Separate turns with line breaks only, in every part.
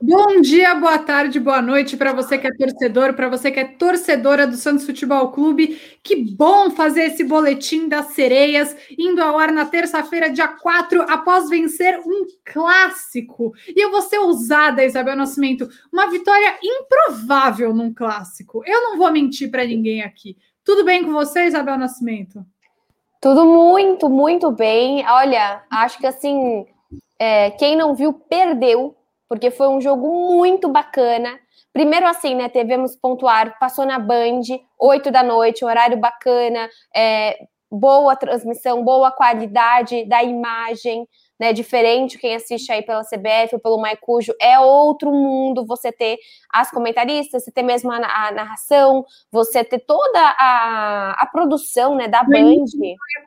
Bom dia, boa tarde, boa noite para você que é torcedor, para você que é torcedora do Santos Futebol Clube. Que bom fazer esse boletim das sereias, indo ao ar na terça-feira, dia 4, após vencer um clássico. E eu vou ser ousada, Isabel Nascimento, uma vitória improvável num clássico. Eu não vou mentir para ninguém aqui. Tudo bem com você, Isabel Nascimento?
Tudo muito, muito bem. Olha, acho que assim, é, quem não viu, perdeu porque foi um jogo muito bacana. Primeiro, assim, né? Tivemos pontuar, passou na Band, 8 da noite, horário bacana, é, boa transmissão, boa qualidade da imagem, né? Diferente quem assiste aí pela CBF ou pelo Maicujo, é outro mundo você ter as comentaristas, você ter mesmo a, a narração, você ter toda a, a produção né, da Band.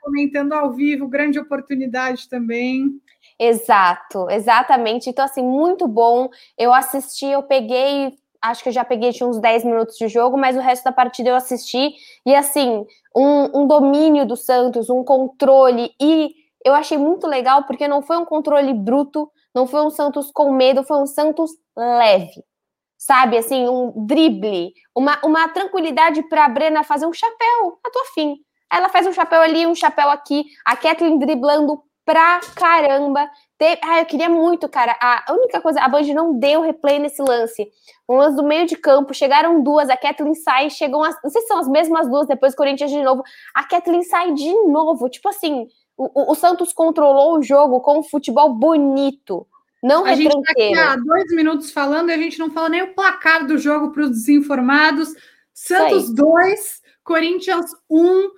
Comentando ao vivo, grande oportunidade também.
Exato, exatamente. Então, assim, muito bom. Eu assisti, eu peguei, acho que eu já peguei tinha uns 10 minutos de jogo, mas o resto da partida eu assisti. E, assim, um, um domínio do Santos, um controle. E eu achei muito legal porque não foi um controle bruto, não foi um Santos com medo, foi um Santos leve. Sabe, assim, um drible, uma, uma tranquilidade para a Brena fazer um chapéu, a tua fim. Ela faz um chapéu ali, um chapéu aqui, a Kathleen driblando pra caramba. Te... Ah, eu queria muito, cara. A única coisa, a Band não deu replay nesse lance. Um lance do meio de campo, chegaram duas, a Kathleen sai, chegam as. Não sei se são as mesmas duas, depois o Corinthians de novo. A Kathleen sai de novo. Tipo assim, o, o Santos controlou o jogo com um futebol bonito. Não
a gente está aqui há dois minutos falando e a gente não fala nem o placar do jogo para os desinformados. Santos 2, Corinthians 1. Um,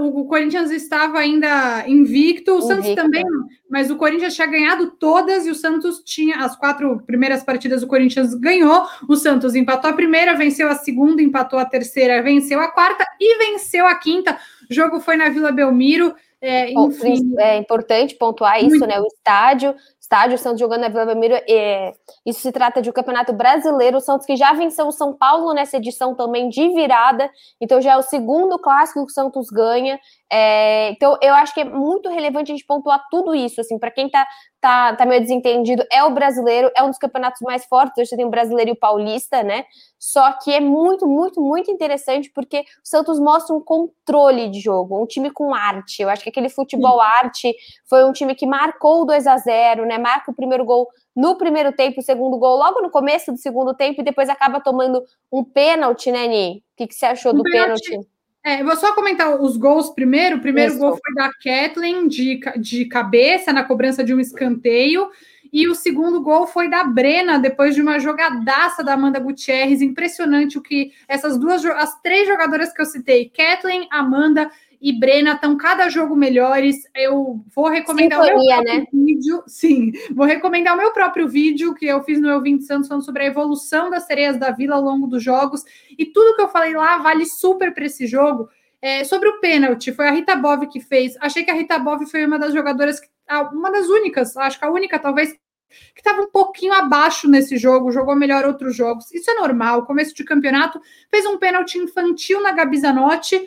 o Corinthians estava ainda invicto, o Santos também, mas o Corinthians tinha ganhado todas e o Santos tinha as quatro primeiras partidas. O Corinthians ganhou, o Santos empatou a primeira, venceu a segunda, empatou a terceira, venceu a quarta e venceu a quinta. O jogo foi na Vila Belmiro. É,
enfim. é importante pontuar isso, Muito. né? O estádio estádio, o Santos jogando na Vila Belmiro. É, isso se trata de um campeonato brasileiro. O Santos que já venceu o São Paulo nessa edição também de virada. Então já é o segundo clássico que o Santos ganha. É, então eu acho que é muito relevante a gente pontuar tudo isso. Assim, para quem está tá, tá meio desentendido, é o brasileiro, é um dos campeonatos mais fortes. Hoje você tem o brasileiro e o paulista, né? Só que é muito, muito, muito interessante porque o Santos mostra um controle de jogo, um time com arte. Eu acho que aquele futebol arte foi um time que marcou o 2 a 0 né? Marca o primeiro gol no primeiro tempo, o segundo gol logo no começo do segundo tempo e depois acaba tomando um pênalti, né, Ni? O que, que você achou um do pênalti? pênalti?
É, vou só comentar os gols primeiro. O primeiro Isso. gol foi da Kathleen de, de cabeça na cobrança de um escanteio. E o segundo gol foi da Brena, depois de uma jogadaça da Amanda Gutierrez. Impressionante o que essas duas, as três jogadoras que eu citei, Kathleen, Amanda e Brena estão cada jogo melhores. Eu vou recomendar Sintonia, o meu próprio né? vídeo. Sim, vou recomendar o meu próprio vídeo que eu fiz no meu 20 Santos falando sobre a evolução das sereias da Vila ao longo dos jogos. E tudo que eu falei lá vale super para esse jogo. É, sobre o pênalti, foi a Rita Bov que fez. Achei que a Rita Bov foi uma das jogadoras, que, uma das únicas, acho que a única, talvez, que estava um pouquinho abaixo nesse jogo, jogou melhor outros jogos. Isso é normal. Começo de campeonato, fez um pênalti infantil na Gabi Zanotti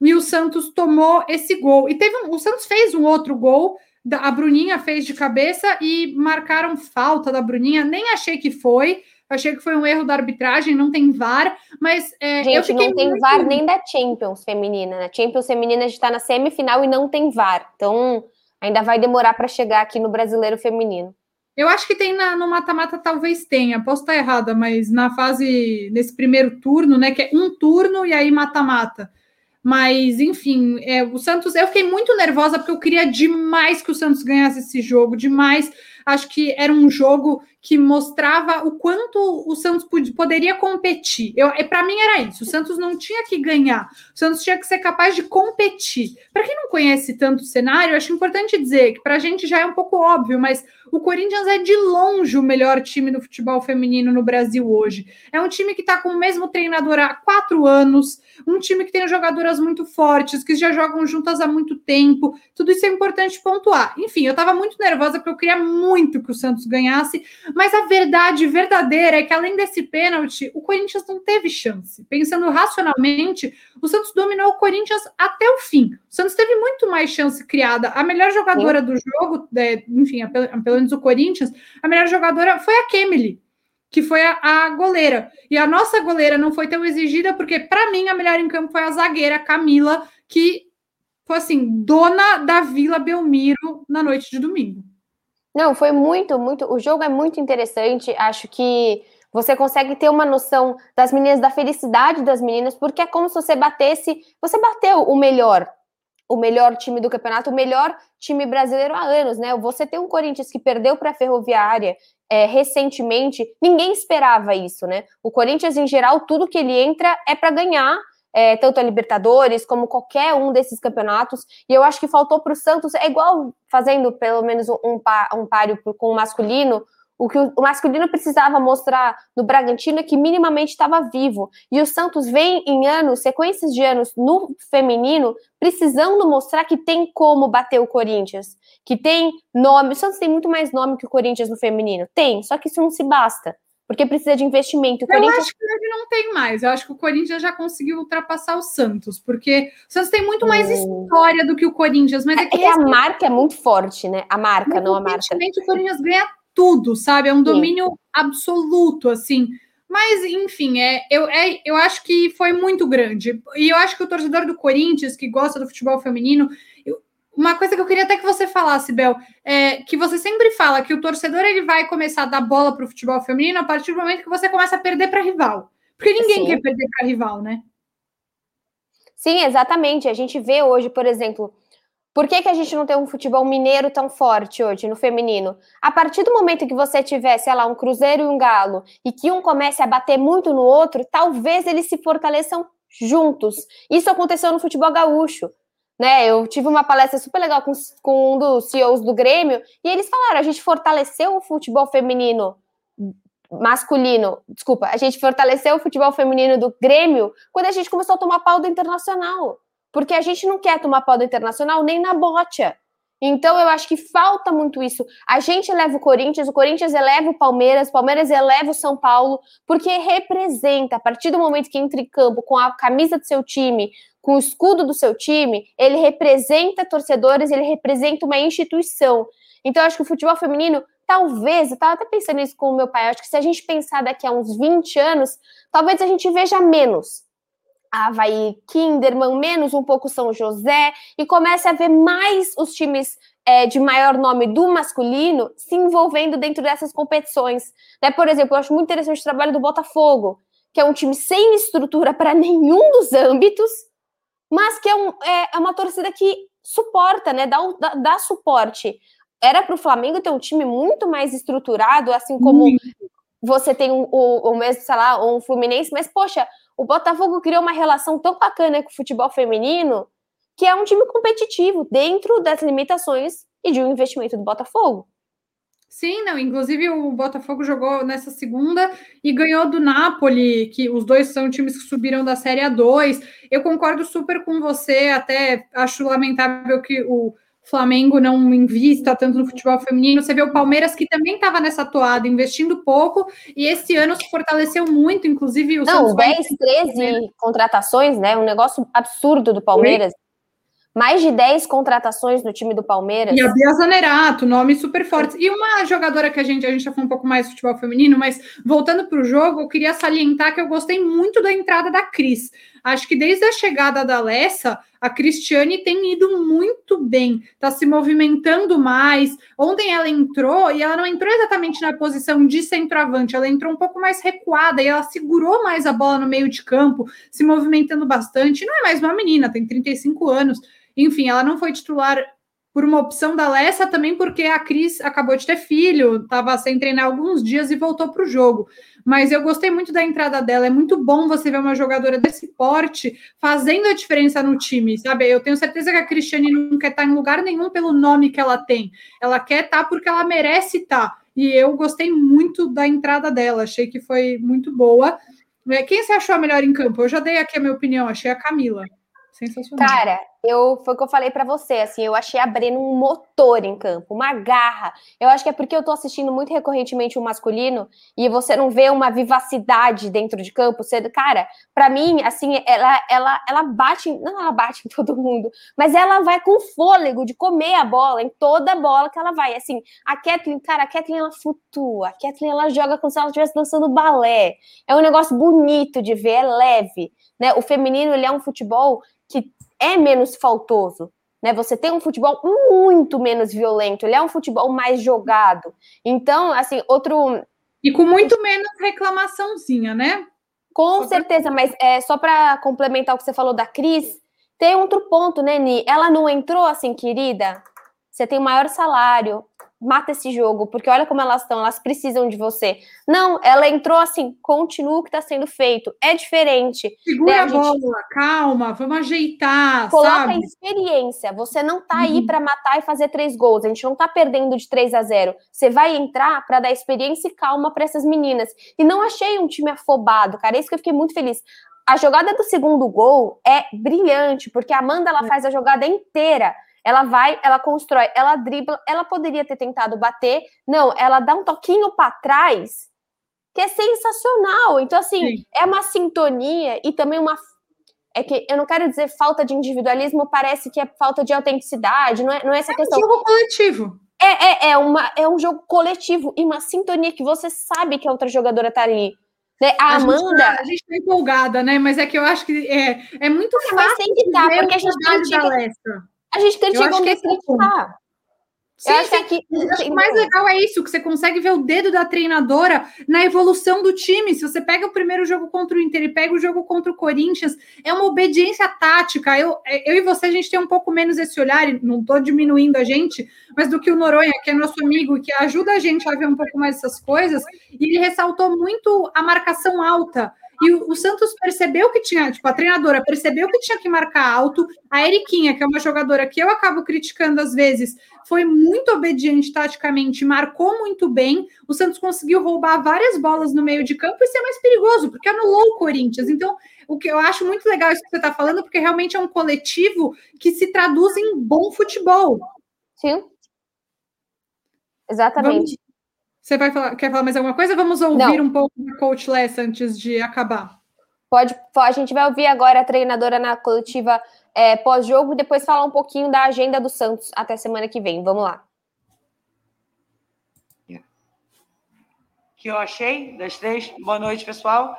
e o Santos tomou esse gol. E teve um, o Santos fez um outro gol, a Bruninha fez de cabeça e marcaram falta da Bruninha. Nem achei que foi. Achei que foi um erro da arbitragem, não tem VAR, mas é,
gente, não tem muito... VAR nem da Champions feminina. Na Champions feminina a gente está na semifinal e não tem VAR. Então ainda vai demorar para chegar aqui no brasileiro feminino.
Eu acho que tem na, no mata-mata, talvez tenha, posso estar errada, mas na fase, nesse primeiro turno, né, que é um turno e aí mata-mata. Mas, enfim, é, o Santos, eu fiquei muito nervosa porque eu queria demais que o Santos ganhasse esse jogo, demais. Acho que era um jogo que mostrava o quanto o Santos poderia competir. Eu, para mim era isso. O Santos não tinha que ganhar. O Santos tinha que ser capaz de competir. Para quem não conhece tanto o cenário, acho importante dizer que para a gente já é um pouco óbvio, mas o Corinthians é de longe o melhor time do futebol feminino no Brasil hoje. É um time que está com o mesmo treinador há quatro anos, um time que tem jogadoras muito fortes, que já jogam juntas há muito tempo. Tudo isso é importante pontuar. Enfim, eu estava muito nervosa porque eu queria muito que o Santos ganhasse, mas a verdade verdadeira é que, além desse pênalti, o Corinthians não teve chance. Pensando racionalmente, o Santos dominou o Corinthians até o fim. O Santos teve muito mais chance criada. A melhor jogadora do jogo, é, enfim, pelo menos o Corinthians, a melhor jogadora foi a Kemily. que foi a, a, goleira. E a nossa goleira não foi tão exigida, porque, para mim, a melhor em campo foi a zagueira Camila, que foi assim, dona da Vila Belmiro na noite de domingo.
Não, foi muito, muito. O jogo é muito interessante. Acho que você consegue ter uma noção das meninas, da felicidade das meninas, porque é como se você batesse. Você bateu o melhor, o melhor time do campeonato, o melhor time brasileiro há anos, né? Você tem um Corinthians que perdeu para a Ferroviária é, recentemente, ninguém esperava isso, né? O Corinthians, em geral, tudo que ele entra é para ganhar. É, tanto a Libertadores como qualquer um desses campeonatos, e eu acho que faltou para o Santos, é igual fazendo pelo menos um, um páreo com o masculino, o que o masculino precisava mostrar no Bragantino é que minimamente estava vivo. E o Santos vem em anos, sequências de anos no feminino, precisando mostrar que tem como bater o Corinthians. Que tem nome. O Santos tem muito mais nome que o Corinthians no feminino. Tem, só que isso não se basta. Porque precisa de investimento.
O eu Corinthians... acho que ele não tem mais. Eu acho que o Corinthians já conseguiu ultrapassar o Santos, porque o Santos tem muito mais história do que o Corinthians. Mas é,
é que, é a marca é muito forte, né? A marca, não a marca.
O Corinthians ganha tudo, sabe? É um domínio Sim. absoluto, assim. Mas, enfim, é, eu, é, eu acho que foi muito grande. E eu acho que o torcedor do Corinthians, que gosta do futebol feminino, eu, uma coisa que eu queria até que você falasse, Bel, é que você sempre fala que o torcedor ele vai começar a dar bola para o futebol feminino a partir do momento que você começa a perder para rival. Porque ninguém Sim. quer perder para rival, né?
Sim, exatamente. A gente vê hoje, por exemplo, por que, que a gente não tem um futebol mineiro tão forte hoje no feminino? A partir do momento que você tiver, sei lá, um Cruzeiro e um Galo, e que um comece a bater muito no outro, talvez eles se fortaleçam juntos. Isso aconteceu no futebol gaúcho. Né, eu tive uma palestra super legal com, com um dos CEOs do Grêmio, e eles falaram: a gente fortaleceu o futebol feminino masculino, desculpa, a gente fortaleceu o futebol feminino do Grêmio quando a gente começou a tomar pau do internacional porque a gente não quer tomar pau do internacional nem na bocha. Então eu acho que falta muito isso. A gente eleva o Corinthians, o Corinthians eleva o Palmeiras, o Palmeiras eleva o São Paulo, porque representa, a partir do momento que entra em campo com a camisa do seu time, com o escudo do seu time, ele representa torcedores, ele representa uma instituição. Então acho que o futebol feminino, talvez, eu estava até pensando isso com o meu pai, acho que se a gente pensar daqui a uns 20 anos, talvez a gente veja menos Havaí Kinderman, menos um pouco São José, e comece a ver mais os times é, de maior nome do masculino se envolvendo dentro dessas competições. Né? Por exemplo, eu acho muito interessante o trabalho do Botafogo, que é um time sem estrutura para nenhum dos âmbitos, mas que é, um, é, é uma torcida que suporta, né? dá, dá, dá suporte. Era para o Flamengo ter um time muito mais estruturado, assim como você tem o, o, o mesmo, sei lá, um Fluminense, mas, poxa, o Botafogo criou uma relação tão bacana com o futebol feminino que é um time competitivo dentro das limitações e de um investimento do Botafogo.
Sim, não. Inclusive, o Botafogo jogou nessa segunda e ganhou do Napoli, que os dois são times que subiram da Série A2. Eu concordo super com você, até acho lamentável que o Flamengo não invista tanto no futebol feminino. Você vê o Palmeiras que também estava nessa toada, investindo pouco, e esse ano se fortaleceu muito, inclusive
o Não, Santos 10, 13 contratações, né? Um negócio absurdo do Palmeiras. Mais de 10 contratações no time do Palmeiras.
E a Bia Zanerato, nomes super fortes. E uma jogadora que a gente, a gente já falou um pouco mais de futebol feminino, mas voltando para o jogo, eu queria salientar que eu gostei muito da entrada da Cris. Acho que desde a chegada da Lessa, a Cristiane tem ido muito bem, está se movimentando mais. Ontem ela entrou e ela não entrou exatamente na posição de centroavante, ela entrou um pouco mais recuada e ela segurou mais a bola no meio de campo, se movimentando bastante. Não é mais uma menina, tem 35 anos. Enfim, ela não foi titular por uma opção da Lessa, também porque a Cris acabou de ter filho, estava sem treinar alguns dias e voltou para o jogo. Mas eu gostei muito da entrada dela. É muito bom você ver uma jogadora desse porte fazendo a diferença no time, sabe? Eu tenho certeza que a Cristiane não quer estar em lugar nenhum pelo nome que ela tem. Ela quer estar porque ela merece estar. E eu gostei muito da entrada dela, achei que foi muito boa. É, quem você achou a melhor em campo? Eu já dei aqui a minha opinião, achei a Camila. Sensacional.
Cara, eu foi o que eu falei para você, assim, eu achei a Breno um motor em campo, uma garra. Eu acho que é porque eu tô assistindo muito recorrentemente o masculino e você não vê uma vivacidade dentro de campo, você, cara, para mim, assim, ela ela ela bate, não ela bate em todo mundo, mas ela vai com fôlego de comer a bola em toda bola que ela vai. Assim, a Kathleen, cara, a Kathleen ela flutua, a Kathleen ela joga como se ela estivesse dançando balé. É um negócio bonito de ver, é leve, né? O feminino ele é um futebol que é menos faltoso. Né? Você tem um futebol muito menos violento, ele é um futebol mais jogado. Então, assim, outro.
E com muito menos reclamaçãozinha, né?
Com só certeza, pra... mas é, só para complementar o que você falou da Cris, tem outro ponto, né, Ni? Ela não entrou assim, querida. Você tem o maior salário, mata esse jogo, porque olha como elas estão, elas precisam de você. Não, ela entrou assim, continua o que está sendo feito, é diferente.
Segura né? a, a gente... bola, calma, vamos ajeitar.
Coloca
sabe?
a experiência. Você não tá uhum. aí para matar e fazer três gols. A gente não tá perdendo de 3 a 0. Você vai entrar para dar experiência e calma para essas meninas. E não achei um time afobado, cara. É isso que eu fiquei muito feliz. A jogada do segundo gol é brilhante, porque a Amanda ela faz a jogada inteira ela vai, ela constrói, ela dribla, ela poderia ter tentado bater, não, ela dá um toquinho para trás, que é sensacional. Então, assim, Sim. é uma sintonia e também uma. É que eu não quero dizer falta de individualismo, parece que é falta de autenticidade, não é, não é essa
é
questão.
É um jogo coletivo.
É, é, é, uma, é um jogo coletivo e uma sintonia que você sabe que a outra jogadora tá ali. Né? A, a Amanda.
Tá, a gente tá empolgada, né? Mas é que eu acho que é, é muito fácil. Mas tem que tá, porque a gente critica.
A gente critica onde criticar.
Sim, eu acho que, que o mais legal é isso, que você consegue ver o dedo da treinadora na evolução do time. Se você pega o primeiro jogo contra o Inter e pega o jogo contra o Corinthians, é uma obediência tática. Eu, eu e você, a gente tem um pouco menos esse olhar, não estou diminuindo a gente, mas do que o Noronha, que é nosso amigo, que ajuda a gente a ver um pouco mais essas coisas, e ele ressaltou muito a marcação alta. E o, o, Santos percebeu que tinha, tipo, a treinadora percebeu que tinha que marcar alto. A Eriquinha, que é uma jogadora que eu acabo criticando às vezes, foi muito obediente taticamente, marcou muito bem. O Santos conseguiu roubar várias bolas no meio de campo e ser mais perigoso, porque anulou o Corinthians. Então, o que eu acho muito legal isso que você está falando, porque realmente é um coletivo que se traduz em bom futebol.
Sim. Exatamente. Vamos,
você vai falar, quer falar mais alguma coisa? Vamos ouvir Não. um pouco da Coach Less antes de acabar.
Pode, a gente vai ouvir agora a treinadora na coletiva é, pós-jogo e depois falar um pouquinho da agenda do Santos até semana que vem. Vamos lá.
que eu achei das três. Boa noite, pessoal.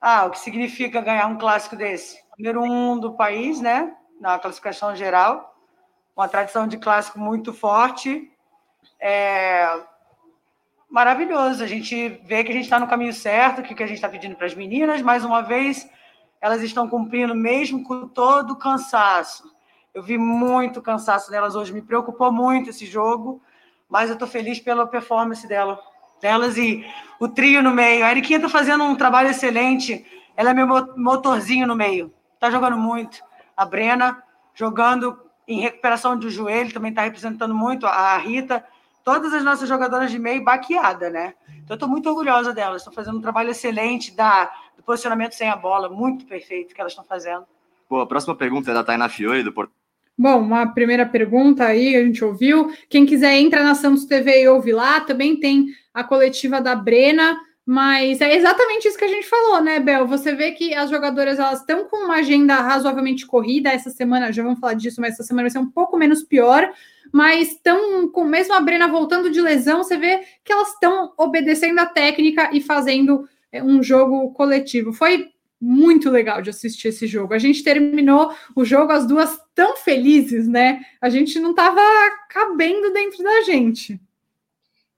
Ah, o que significa ganhar um clássico desse? Número um do país, né? Na classificação geral. Uma tradição de clássico muito forte. É, maravilhoso. A gente vê que a gente está no caminho certo, que que a gente está pedindo para as meninas, mais uma vez, elas estão cumprindo mesmo com todo o cansaço. Eu vi muito cansaço nelas hoje, me preocupou muito esse jogo, mas eu estou feliz pela performance dela, delas e o trio no meio. A Eriquinha está fazendo um trabalho excelente, ela é meu motorzinho no meio, está jogando muito. A Brena jogando em recuperação do joelho, também está representando muito. A Rita todas as nossas jogadoras de meio baqueada, né? Então, eu estou muito orgulhosa delas. Estão fazendo um trabalho excelente da, do posicionamento sem a bola, muito perfeito que elas estão fazendo.
Pô, a próxima pergunta é da Tainá Fiore, do Porto.
Bom, uma primeira pergunta aí, a gente ouviu. Quem quiser entra na Santos TV e ouve lá. Também tem a coletiva da Brena. Mas é exatamente isso que a gente falou, né, Bel? Você vê que as jogadoras elas estão com uma agenda razoavelmente corrida essa semana, já vamos falar disso, mas essa semana vai ser um pouco menos pior, mas estão com mesmo a Brena voltando de lesão, você vê que elas estão obedecendo a técnica e fazendo é, um jogo coletivo. Foi muito legal de assistir esse jogo. A gente terminou o jogo as duas tão felizes, né? A gente não estava cabendo dentro da gente.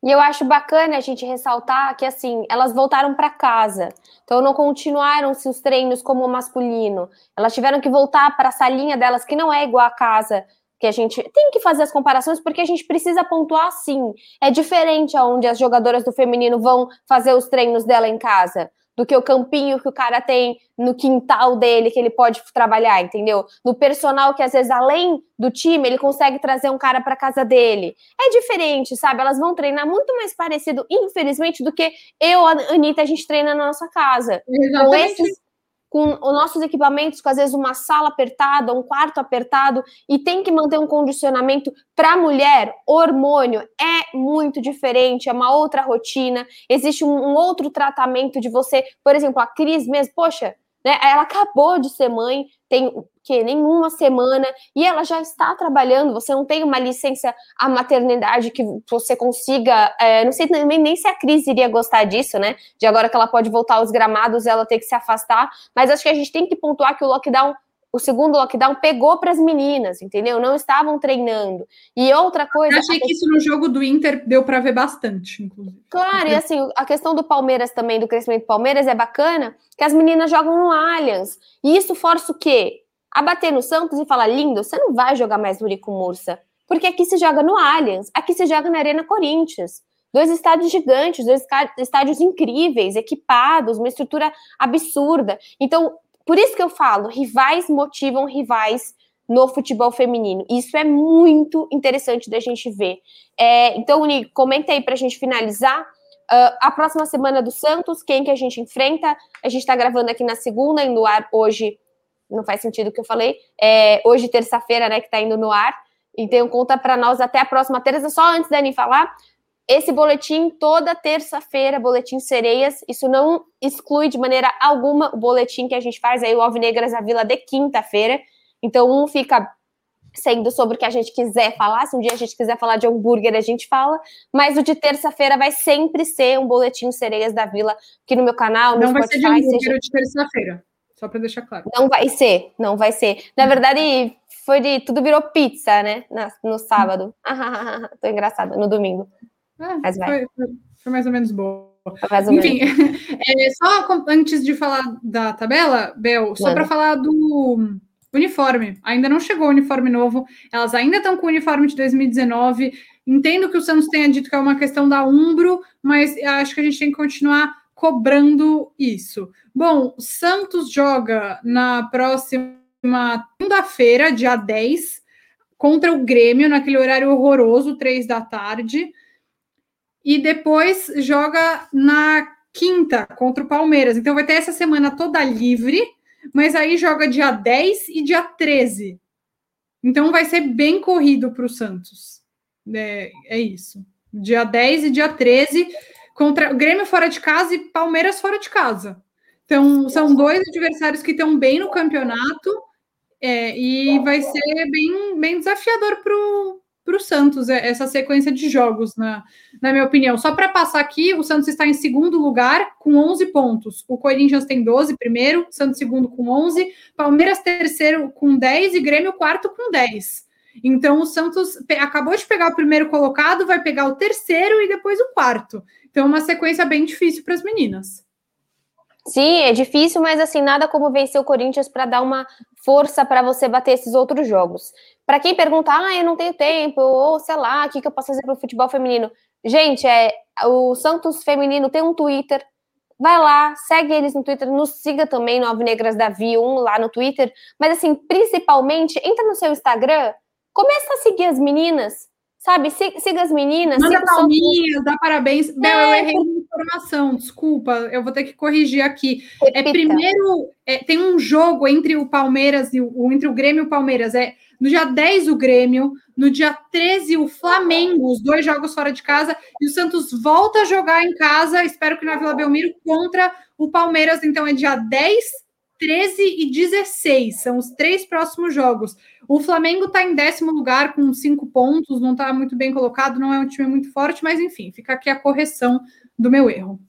E eu acho bacana a gente ressaltar que, assim, elas voltaram para casa. Então, não continuaram se os treinos como o masculino. Elas tiveram que voltar para a salinha delas, que não é igual a casa que a gente tem que fazer as comparações porque a gente precisa pontuar sim. É diferente aonde as jogadoras do feminino vão fazer os treinos dela em casa do que o campinho que o cara tem no quintal dele que ele pode trabalhar, entendeu? No personal que às vezes além do time ele consegue trazer um cara para casa dele. É diferente, sabe? Elas vão treinar muito mais parecido, infelizmente, do que eu, a Anitta, a gente treina na nossa casa.
Exatamente. Com esses
com os nossos equipamentos, com às vezes uma sala apertada, um quarto apertado, e tem que manter um condicionamento para mulher, hormônio é muito diferente, é uma outra rotina, existe um, um outro tratamento de você, por exemplo, a Cris mesmo, poxa, né, ela acabou de ser mãe, tem que nenhuma semana e ela já está trabalhando. Você não tem uma licença à maternidade que você consiga. É, não sei nem, nem se a Cris iria gostar disso, né? De agora que ela pode voltar aos gramados, ela ter que se afastar. Mas acho que a gente tem que pontuar que o lockdown o segundo lockdown pegou para as meninas, entendeu? Não estavam treinando. E outra coisa.
Eu achei que isso no jogo do Inter deu para ver bastante, inclusive.
Claro, e assim, a questão do Palmeiras também, do crescimento do Palmeiras, é bacana, que as meninas jogam no Allianz. E isso força o quê? A bater no Santos e falar, lindo, você não vai jogar mais no Rico Mursa. Porque aqui se joga no Allianz, aqui se joga na Arena Corinthians. Dois estádios gigantes, dois estádios incríveis, equipados, uma estrutura absurda. Então, por isso que eu falo, rivais motivam rivais no futebol feminino. Isso é muito interessante da gente ver. É, então, Uni, comenta aí para a gente finalizar. Uh, a próxima semana do Santos, quem que a gente enfrenta? A gente está gravando aqui na segunda, indo no ar hoje. Não faz sentido o que eu falei. É, hoje, terça-feira, né, que está indo no ar. Então, conta para nós até a próxima terça. Só antes da Ani falar, esse boletim toda terça-feira, boletim Sereias, isso não exclui de maneira alguma o boletim que a gente faz aí, o Alvinegras a Vila de quinta-feira. Então, um fica sendo sobre o que a gente quiser falar. Se um dia a gente quiser falar de hambúrguer, a gente fala. Mas o de terça-feira vai sempre ser um boletim Sereias da Vila aqui no meu canal, no
não
Spotify.
Vai ser de hambúrguer seja... de terça-feira, só para deixar claro.
Não vai ser, não vai ser. Na verdade, foi de tudo virou pizza, né? no sábado. Tô engraçada, no domingo.
É, Mas vai. Foi, foi, mais ou menos boa.
Mais ou
Enfim, é, só antes de falar da tabela, Bel, só para falar do uniforme. Ainda não chegou o uniforme novo, elas ainda estão com o uniforme de 2019. Entendo que o Santos tenha dito que é uma questão da Umbro, mas acho que a gente tem que continuar cobrando isso. Bom, o Santos joga na próxima segunda-feira, dia 10, contra o Grêmio, naquele horário horroroso, três da tarde e depois joga na quinta contra o Palmeiras. Então vai ter essa semana toda livre, mas aí joga dia 10 e dia 13. Então vai ser bem corrido para o Santos. É, é, isso. Dia 10 e dia 13 contra o Grêmio fora de casa e Palmeiras fora de casa. Então são dois adversários que estão bem no campeonato é, e vai ser bem, bem desafiador para o para o Santos é, essa sequência de jogos, na, na minha opinião. Só para passar aqui, o Santos está em segundo lugar com 11 pontos. O Corinthians tem 12 primeiro, Santos segundo com 11, Palmeiras terceiro com 10 e Grêmio quarto com 10. Então o Santos acabou de pegar o primeiro colocado, vai pegar o terceiro e depois o quarto. Então uma sequência bem difícil para as meninas.
Sim, é difícil, mas assim, nada como vencer o Corinthians para dar uma força para você bater esses outros jogos. Para quem pergunta, ah, eu não tenho tempo, ou sei lá, o que, que eu posso fazer para o futebol feminino? Gente, é, o Santos Feminino tem um Twitter. Vai lá, segue eles no Twitter, nos siga também no Alvinegras Davi 1 lá no Twitter. Mas assim, principalmente, entra no seu Instagram, começa a seguir as meninas, Sabe, siga as meninas.
Manda palminhas, dá parabéns. É, Bel, eu errei uma informação, desculpa, eu vou ter que corrigir aqui. É Repita. É primeiro, é, tem um jogo entre o Palmeiras e o entre o Grêmio e o Palmeiras. É no dia 10 o Grêmio, no dia 13 o Flamengo, os dois jogos fora de casa, e o Santos volta a jogar em casa, espero que na Vila Belmiro, contra o Palmeiras. Então é dia 10, 13 e 16, são os três próximos jogos. O Flamengo está em décimo lugar com cinco pontos, não está muito bem colocado, não é um time muito forte, mas enfim, fica aqui a correção do meu erro.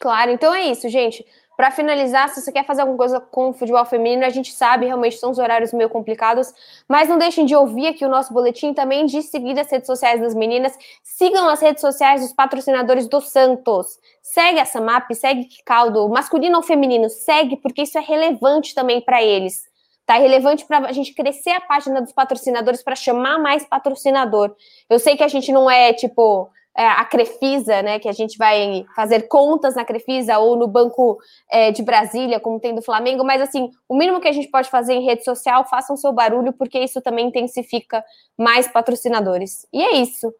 Claro, então é isso, gente. Para finalizar, se você quer fazer alguma coisa com o futebol feminino, a gente sabe, realmente são os horários meio complicados, mas não deixem de ouvir aqui o nosso boletim também, de seguir as redes sociais das meninas. Sigam as redes sociais dos patrocinadores do Santos. Segue a Samap, segue Caldo, masculino ou feminino, segue, porque isso é relevante também para eles. Tá relevante para a gente crescer a página dos patrocinadores para chamar mais patrocinador. Eu sei que a gente não é tipo é, a Crefisa, né, que a gente vai fazer contas na Crefisa ou no Banco é, de Brasília, como tem do Flamengo, mas assim, o mínimo que a gente pode fazer em rede social, façam seu barulho, porque isso também intensifica mais patrocinadores. E é isso.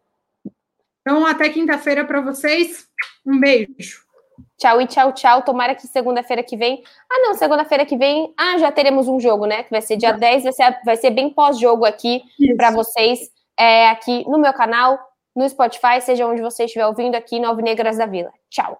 Então, até quinta-feira para vocês. Um beijo.
Tchau e tchau, tchau. Tomara que segunda-feira que vem. Ah, não, segunda-feira que vem. Ah, já teremos um jogo, né? Que vai ser dia 10, vai ser, vai ser bem pós-jogo aqui para vocês, é, aqui no meu canal, no Spotify, seja onde você estiver ouvindo aqui no Alvinegras da Vila. Tchau.